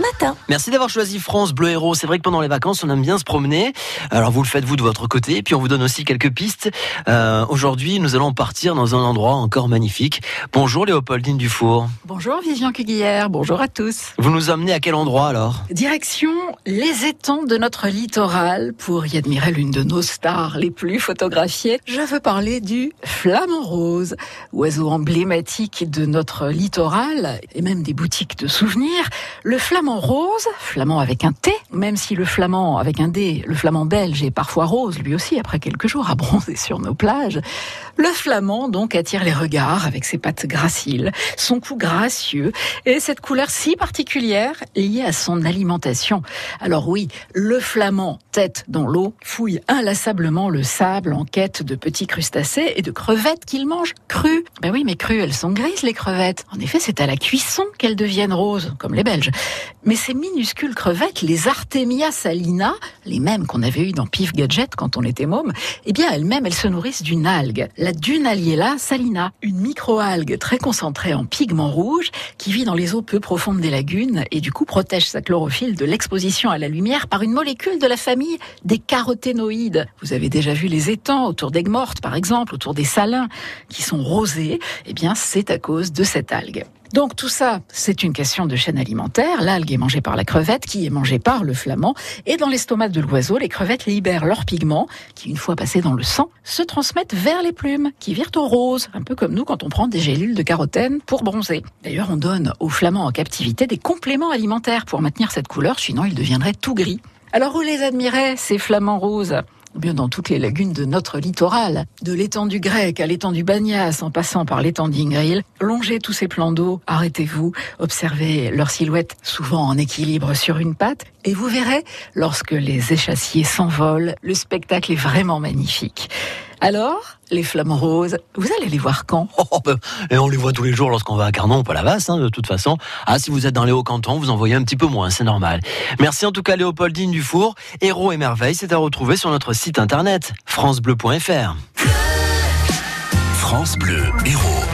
matin. Merci d'avoir choisi France Bleu Héros. C'est vrai que pendant les vacances, on aime bien se promener. Alors vous le faites vous de votre côté, et puis on vous donne aussi quelques pistes. Euh, Aujourd'hui, nous allons partir dans un endroit encore magnifique. Bonjour Léopoldine Dufour. Bonjour Vivian Cuguillère, bonjour à tous. Vous nous amenez à quel endroit alors? Direction les étangs de notre littoral pour y admirer l'une de nos stars les plus photographiées. Je veux parler du flamant rose, oiseau emblématique de notre littoral et même des boutiques de souvenirs. Le flamant rose, flamand avec un T, même si le flamand avec un D, le flamand belge est parfois rose, lui aussi après quelques jours à bronzer sur nos plages. Le flamand donc attire les regards avec ses pattes graciles, son cou gracieux et cette couleur si particulière liée à son alimentation. Alors oui, le flamand, tête dans l'eau, fouille inlassablement le sable en quête de petits crustacés et de crevettes qu'il mange crues. Ben oui, mais crues, elles sont grises les crevettes. En effet, c'est à la cuisson qu'elles deviennent roses, comme les Belges. Mais ces minuscules crevettes, les Artemia salina, les mêmes qu'on avait eues dans Pif Gadget quand on était môme, eh bien elles-mêmes, elles se nourrissent d'une algue, la Dunaliella salina, une microalgue très concentrée en pigments rouges qui vit dans les eaux peu profondes des lagunes et du coup protège sa chlorophylle de l'exposition à la lumière par une molécule de la famille des caroténoïdes. Vous avez déjà vu les étangs autour d'aigues mortes par exemple, autour des salins qui sont rosés, eh bien c'est à cause de cette algue. Donc tout ça, c'est une question de chaîne alimentaire. L'algue est mangée par la crevette, qui est mangée par le flamand. Et dans l'estomac de l'oiseau, les crevettes libèrent leurs pigments, qui une fois passés dans le sang, se transmettent vers les plumes, qui virent au rose, un peu comme nous quand on prend des gélules de carotène pour bronzer. D'ailleurs, on donne aux flamands en captivité des compléments alimentaires pour maintenir cette couleur, sinon ils deviendraient tout gris. Alors où les admirer, ces flamants roses? Bien dans toutes les lagunes de notre littoral, de l'étang du Grec à l'étang du Bagnas en passant par l'étang d'Ingril. Longez tous ces plans d'eau, arrêtez-vous, observez leur silhouette souvent en équilibre sur une patte et vous verrez, lorsque les échassiers s'envolent, le spectacle est vraiment magnifique. Alors, les flamants roses, vous allez les voir quand? Oh, ben, Et on les voit tous les jours lorsqu'on va à Carnon, pas la Vasse, hein, de toute façon. Ah, si vous êtes dans les Hauts-Cantons, vous en voyez un petit peu moins, c'est normal. Merci en tout cas Léopoldine Dufour. Héros et merveilles, c'est à retrouver sur notre site internet francebleu.fr. France Bleu Héros.